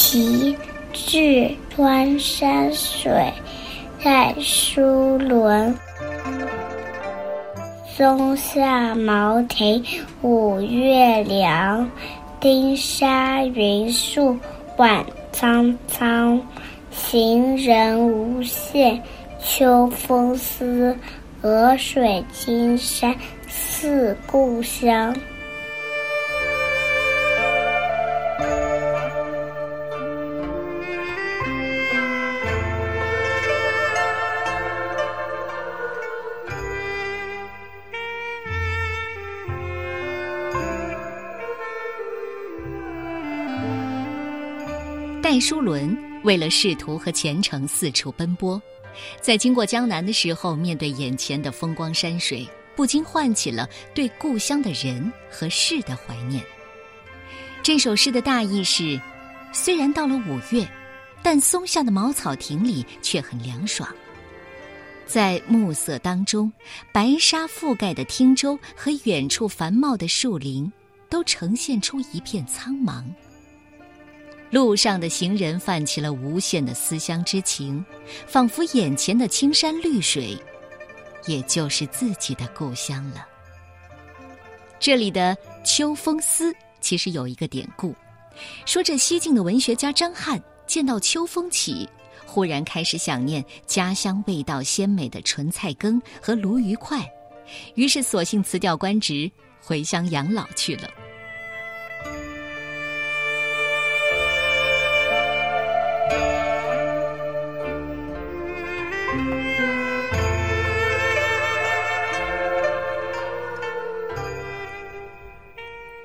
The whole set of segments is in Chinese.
题至川山水，在书伦。松下茅亭五月凉，丁沙云树晚苍苍。行人无限秋风思，鹅水青山似故乡。戴叔伦为了仕途和前程四处奔波，在经过江南的时候，面对眼前的风光山水，不禁唤起了对故乡的人和事的怀念。这首诗的大意是：虽然到了五月，但松下的茅草亭里却很凉爽。在暮色当中，白沙覆盖的汀洲和远处繁茂的树林，都呈现出一片苍茫。路上的行人泛起了无限的思乡之情，仿佛眼前的青山绿水，也就是自己的故乡了。这里的“秋风思”其实有一个典故，说这西晋的文学家张翰见到秋风起，忽然开始想念家乡味道鲜美的纯菜羹和鲈鱼块，于是索性辞掉官职，回乡养老去了。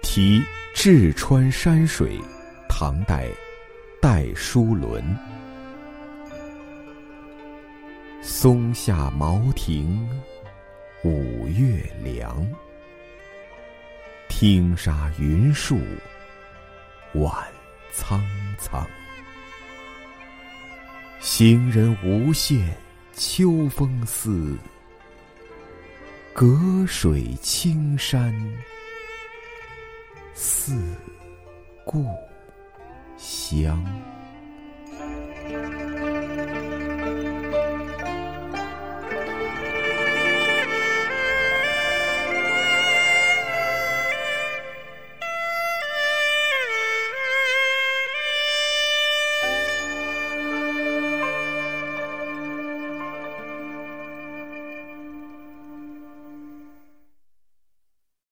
题至川山水，唐代，戴叔伦。松下茅亭，五月凉。汀沙云树，晚苍苍。行人无限秋风寺，隔水青山。似故乡。